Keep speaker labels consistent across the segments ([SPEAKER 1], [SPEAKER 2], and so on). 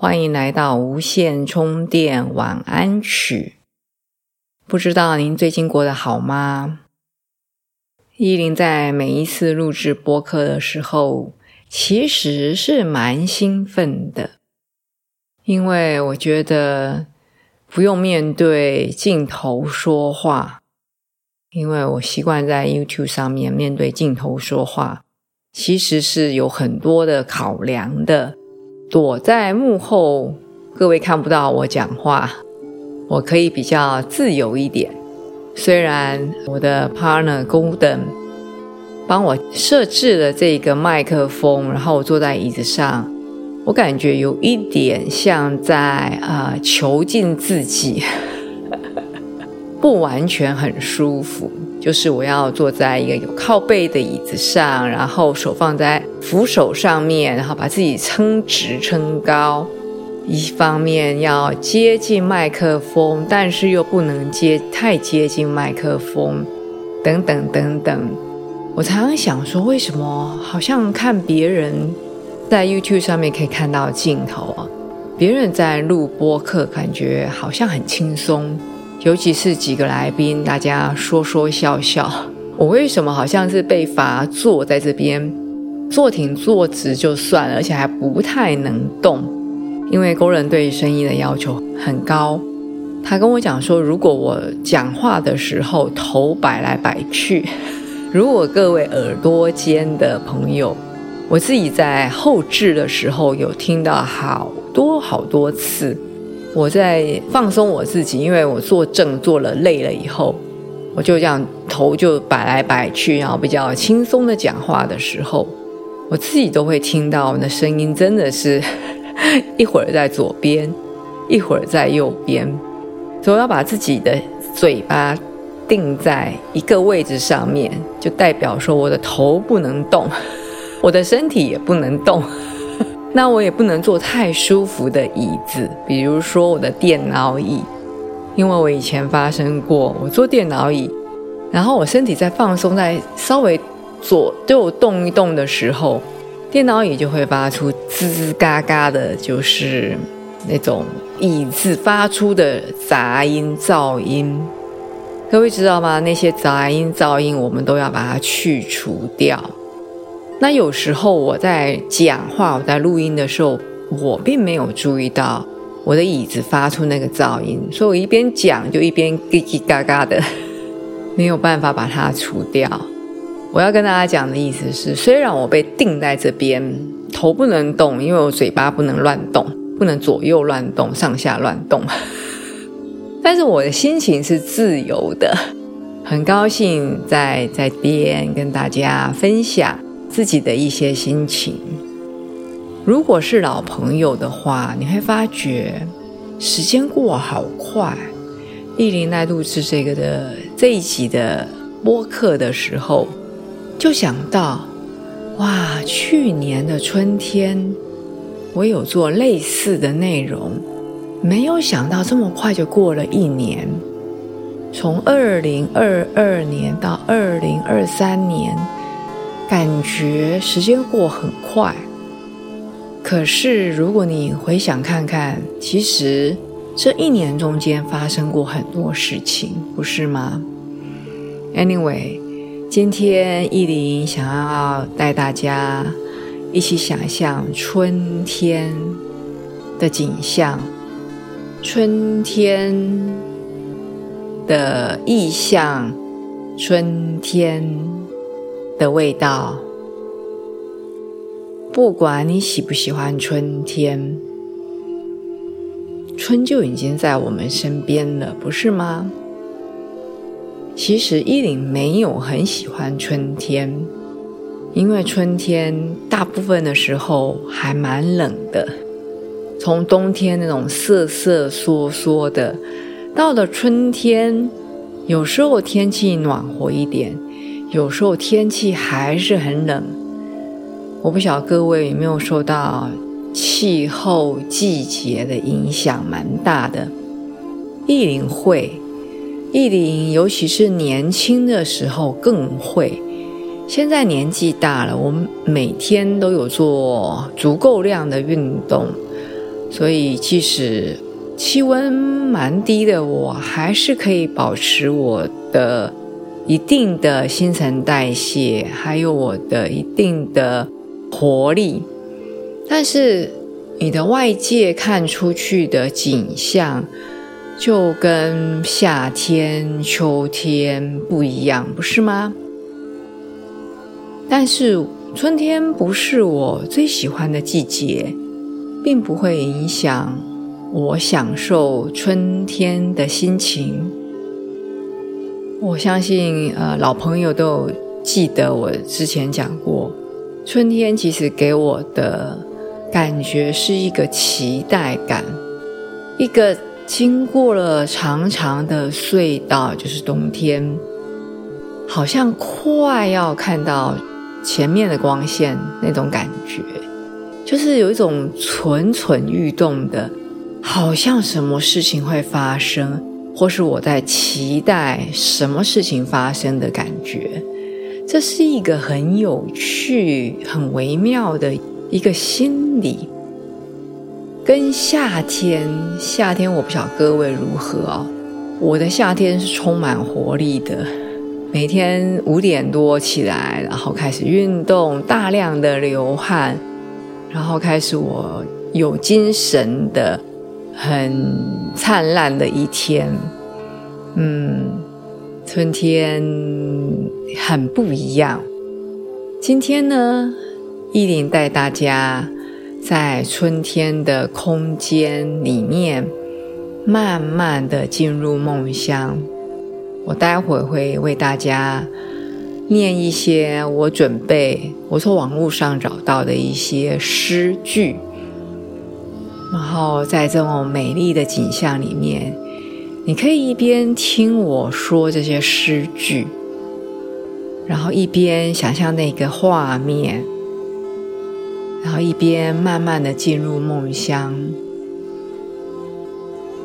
[SPEAKER 1] 欢迎来到无线充电晚安曲。不知道您最近过得好吗？依林在每一次录制播客的时候，其实是蛮兴奋的，因为我觉得不用面对镜头说话，因为我习惯在 YouTube 上面面对镜头说话，其实是有很多的考量的。躲在幕后，各位看不到我讲话，我可以比较自由一点。虽然我的 partner Golden 帮我设置了这个麦克风，然后我坐在椅子上，我感觉有一点像在啊囚禁自己，不完全很舒服。就是我要坐在一个有靠背的椅子上，然后手放在扶手上面，然后把自己撑直撑高。一方面要接近麦克风，但是又不能接太接近麦克风，等等等等。我常常想说，为什么好像看别人在 YouTube 上面可以看到镜头啊，别人在录播客感觉好像很轻松。尤其是几个来宾，大家说说笑笑。我为什么好像是被罚坐在这边，坐挺坐直就算了，而且还不太能动？因为工人对声音的要求很高。他跟我讲说，如果我讲话的时候头摆来摆去，如果各位耳朵尖的朋友，我自己在后置的时候有听到好多好多次。我在放松我自己，因为我坐正坐了累了以后，我就这样头就摆来摆去，然后比较轻松的讲话的时候，我自己都会听到那声音，真的是 一会儿在左边，一会儿在右边，所以要把自己的嘴巴定在一个位置上面，就代表说我的头不能动，我的身体也不能动。那我也不能坐太舒服的椅子，比如说我的电脑椅，因为我以前发生过，我坐电脑椅，然后我身体在放松，在稍微左右动一动的时候，电脑椅就会发出吱吱嘎嘎的，就是那种椅子发出的杂音噪音。各位知道吗？那些杂音噪音，我们都要把它去除掉。那有时候我在讲话，我在录音的时候，我并没有注意到我的椅子发出那个噪音，所以我一边讲就一边叽叽嘎嘎的，没有办法把它除掉。我要跟大家讲的意思是，虽然我被定在这边，头不能动，因为我嘴巴不能乱动，不能左右乱动、上下乱动，但是我的心情是自由的，很高兴在在边跟大家分享。自己的一些心情。如果是老朋友的话，你会发觉时间过好快。丽玲在录制这个的这一集的播客的时候，就想到，哇，去年的春天我有做类似的内容，没有想到这么快就过了一年。从二零二二年到二零二三年。感觉时间过很快，可是如果你回想看看，其实这一年中间发生过很多事情，不是吗？Anyway，今天意林想要带大家一起想象春天的景象，春天的意象，春天。的味道，不管你喜不喜欢春天，春就已经在我们身边了，不是吗？其实依琳没有很喜欢春天，因为春天大部分的时候还蛮冷的，从冬天那种瑟瑟缩缩的，到了春天，有时候天气暖和一点，有时候天气还是很冷。我不晓得各位有没有受到气候季节的影响，蛮大的。意林会，意林尤其是年轻的时候更会。现在年纪大了，我们每天都有做足够量的运动，所以即使气温蛮低的，我还是可以保持我的一定的新陈代谢，还有我的一定的活力。但是你的外界看出去的景象。就跟夏天、秋天不一样，不是吗？但是春天不是我最喜欢的季节，并不会影响我享受春天的心情。我相信，呃，老朋友都有记得我之前讲过，春天其实给我的感觉是一个期待感，一个。经过了长长的隧道，就是冬天，好像快要看到前面的光线那种感觉，就是有一种蠢蠢欲动的，好像什么事情会发生，或是我在期待什么事情发生的感觉。这是一个很有趣、很微妙的一个心理。跟夏天，夏天我不晓得各位如何哦。我的夏天是充满活力的，每天五点多起来，然后开始运动，大量的流汗，然后开始我有精神的、很灿烂的一天。嗯，春天很不一样。今天呢，依林带大家。在春天的空间里面，慢慢的进入梦乡。我待会会为大家念一些我准备我从网络上找到的一些诗句，然后在这种美丽的景象里面，你可以一边听我说这些诗句，然后一边想象那个画面。然后一边慢慢的进入梦乡，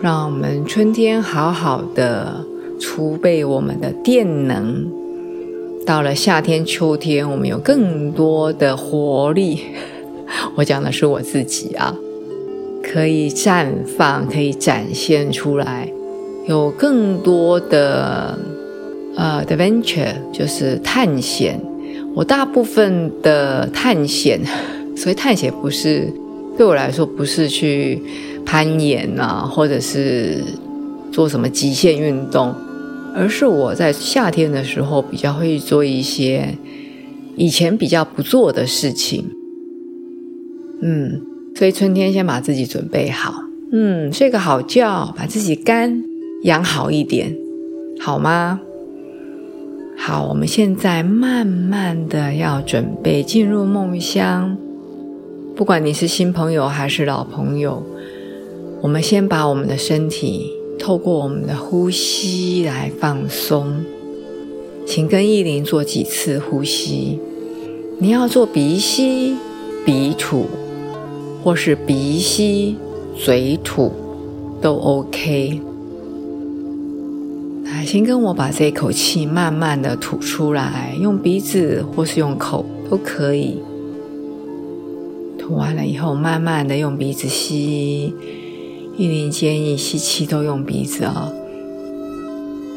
[SPEAKER 1] 让我们春天好好的储备我们的电能。到了夏天、秋天，我们有更多的活力。我讲的是我自己啊，可以绽放，可以展现出来，有更多的呃，adventure，就是探险。我大部分的探险。所以探险不是对我来说不是去攀岩啊，或者是做什么极限运动，而是我在夏天的时候比较会做一些以前比较不做的事情。嗯，所以春天先把自己准备好，嗯，睡个好觉，把自己肝养好一点，好吗？好，我们现在慢慢的要准备进入梦乡。不管你是新朋友还是老朋友，我们先把我们的身体透过我们的呼吸来放松。请跟意林做几次呼吸。你要做鼻吸鼻吐，或是鼻吸嘴吐，都 OK。来，先跟我把这口气慢慢的吐出来，用鼻子或是用口都可以。吐完了以后，慢慢的用鼻子吸。玉林建议吸气都用鼻子哦。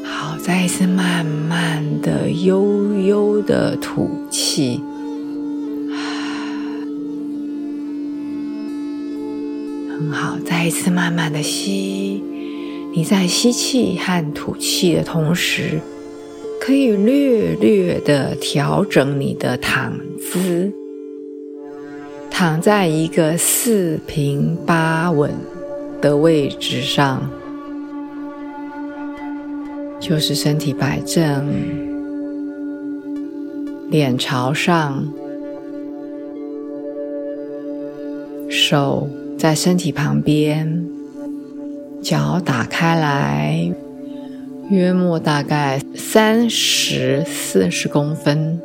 [SPEAKER 1] 好，再一次慢慢的、悠悠的吐气。很好，再一次慢慢的吸。你在吸气和吐气的同时，可以略略的调整你的躺姿。躺在一个四平八稳的位置上，就是身体摆正，脸朝上，手在身体旁边，脚打开来，约莫大概三十四十公分，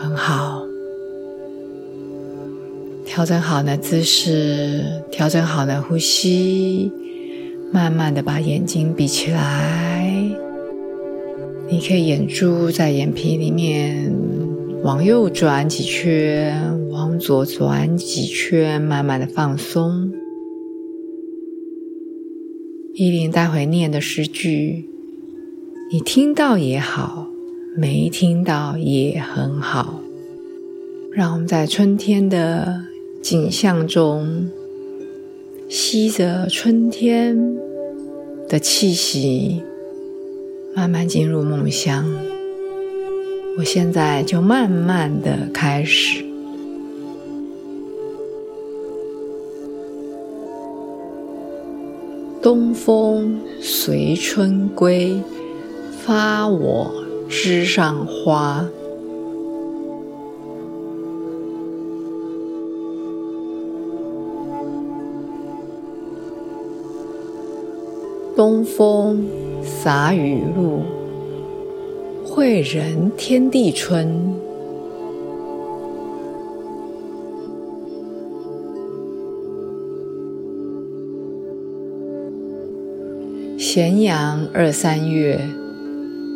[SPEAKER 1] 很好。调整好的姿势，调整好的呼吸，慢慢的把眼睛闭起来。你可以眼珠在眼皮里面往右转几圈，往左转几圈，慢慢的放松。依琳待会念的诗句，你听到也好，没听到也很好。让我们在春天的。景象中，吸着春天的气息，慢慢进入梦乡。我现在就慢慢的开始。东风随春归，发我枝上花。东风洒雨露，惠人天地春。咸阳二三月，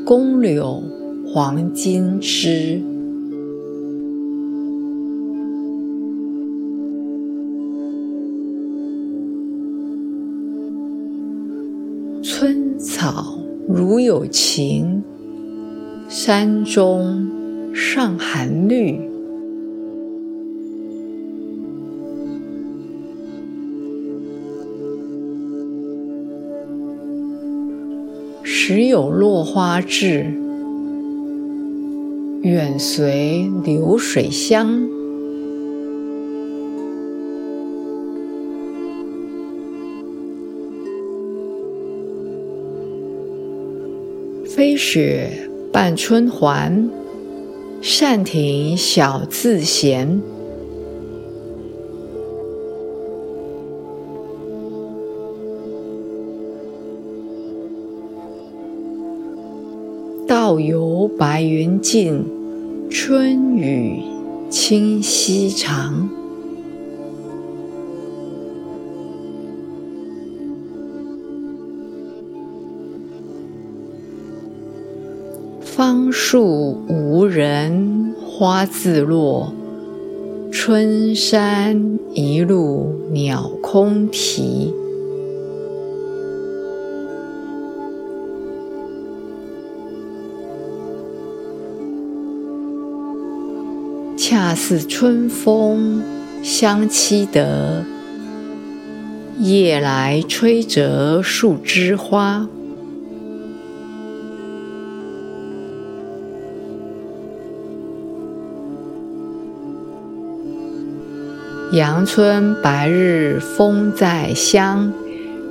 [SPEAKER 1] 宫柳黄金枝。春草如有情，山中尚含绿。时有落花至，远随流水香。飞雪伴春还，扇庭小自闲。道由白云尽，春雨清溪长。芳树无人花自落，春山一路鸟空啼。恰似春风相期得，夜来吹折树枝花。阳春白日风在乡，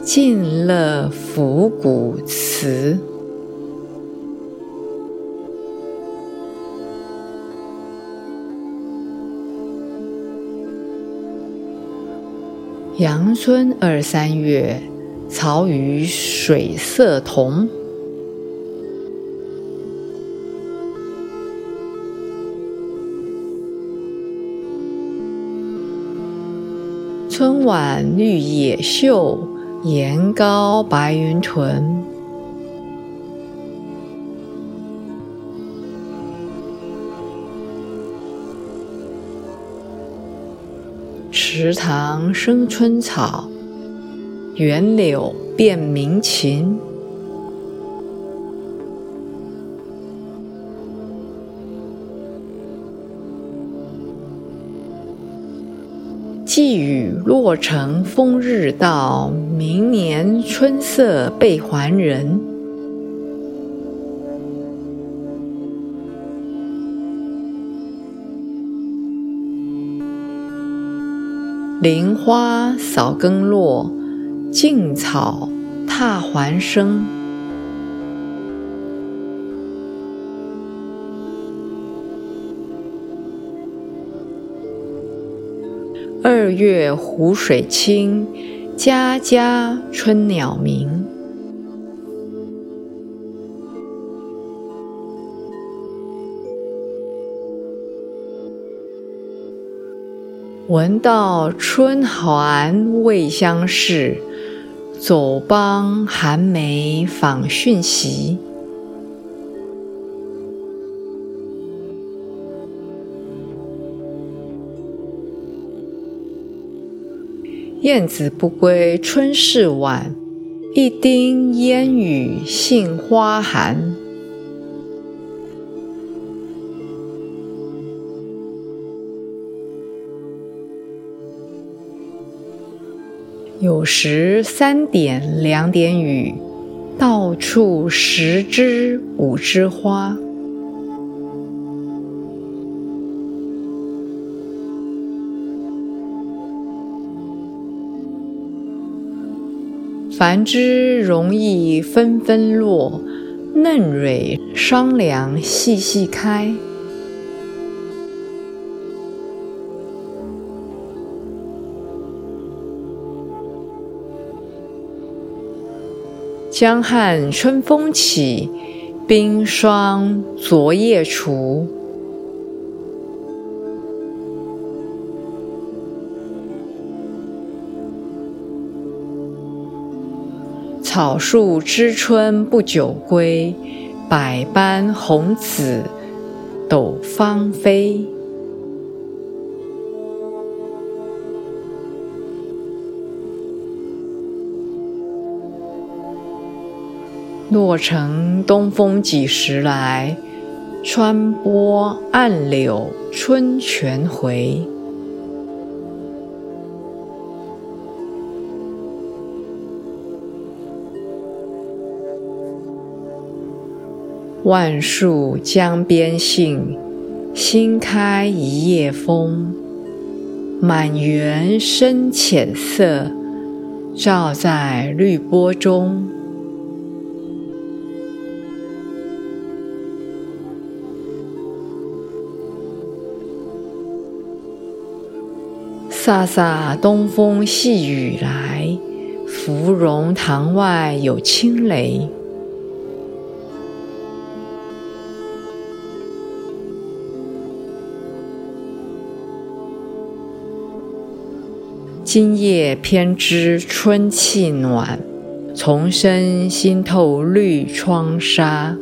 [SPEAKER 1] 尽乐府古词。阳春二三月，草与水色同。春晚绿野秀，岩高白云屯。池塘生春草，园柳变鸣禽。细雨落城风日到，明年春色倍还人。林花扫更落，径草踏还生。二月湖水清，家家春鸟鸣。闻道春寒未相识，走邦寒梅访讯息。燕子不归春事晚，一丁烟雨杏花寒。有时三点两点雨，到处十枝五枝花。繁枝容易纷纷落，嫩蕊商量细细开。江汉春风起，冰霜昨夜除。草树知春不久归，百般红紫斗芳菲。洛城东风几时来？川波暗柳春泉回。万树江边杏，新开一夜风。满园深浅色，照在绿波中。飒飒东风细雨来，芙蓉塘外有轻雷。今夜偏知春气暖，丛生新透绿窗纱。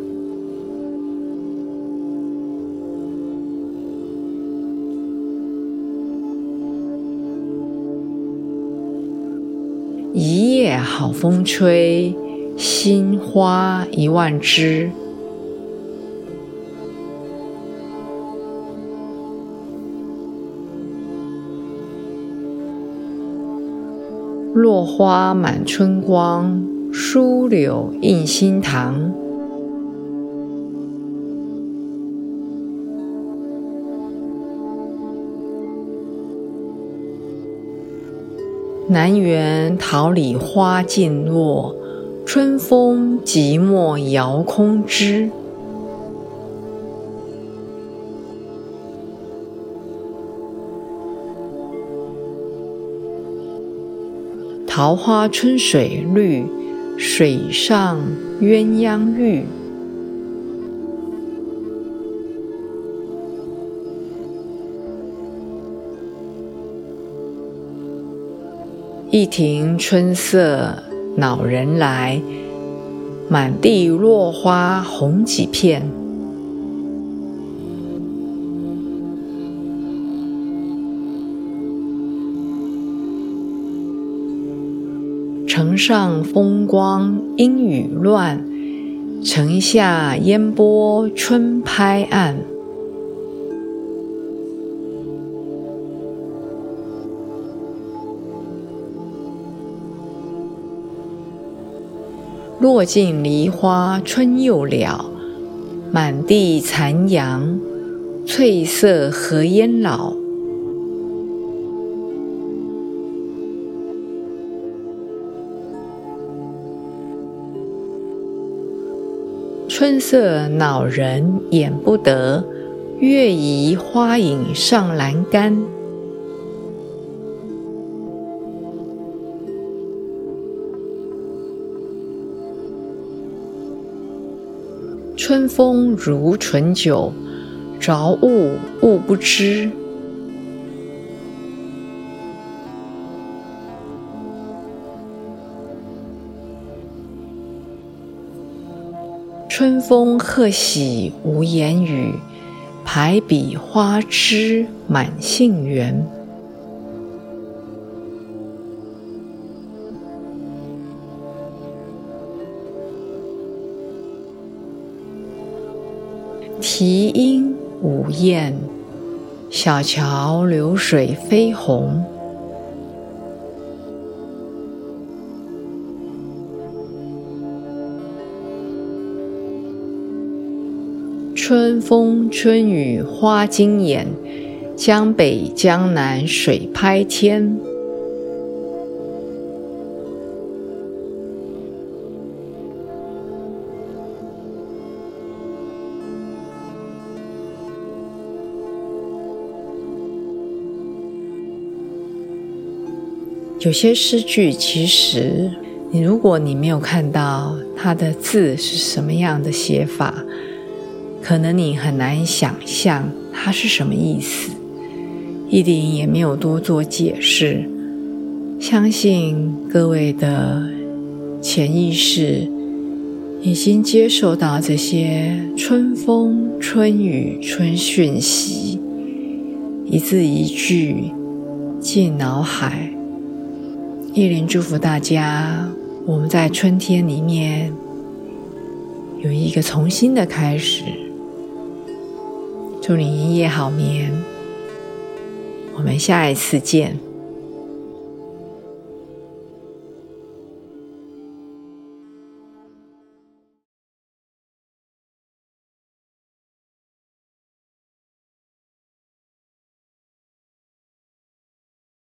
[SPEAKER 1] 一夜好风吹，新花一万枝。落花满春光，疏柳映新塘。南园桃李花尽落，春风寂寞摇空枝。桃花春水绿，水上鸳鸯浴。一庭春色恼人来，满地落花红几片。城上风光阴雨乱，城下烟波春拍岸。落尽梨花春又了，满地残阳，翠色何烟老。春色恼人眼不得，月移花影上栏杆。春风如醇酒，着物物不知。春风贺喜无言语，排比花枝满杏园。啼莺舞燕，小桥流水飞红。春风春雨花惊眼，江北江南水拍天。有些诗句，其实你如果你没有看到它的字是什么样的写法。可能你很难想象它是什么意思，一林也没有多做解释。相信各位的潜意识已经接受到这些春风、春雨、春讯息，一字一句进脑海。一林祝福大家，我们在春天里面有一个重新的开始。祝你一夜好眠，我们下一次见。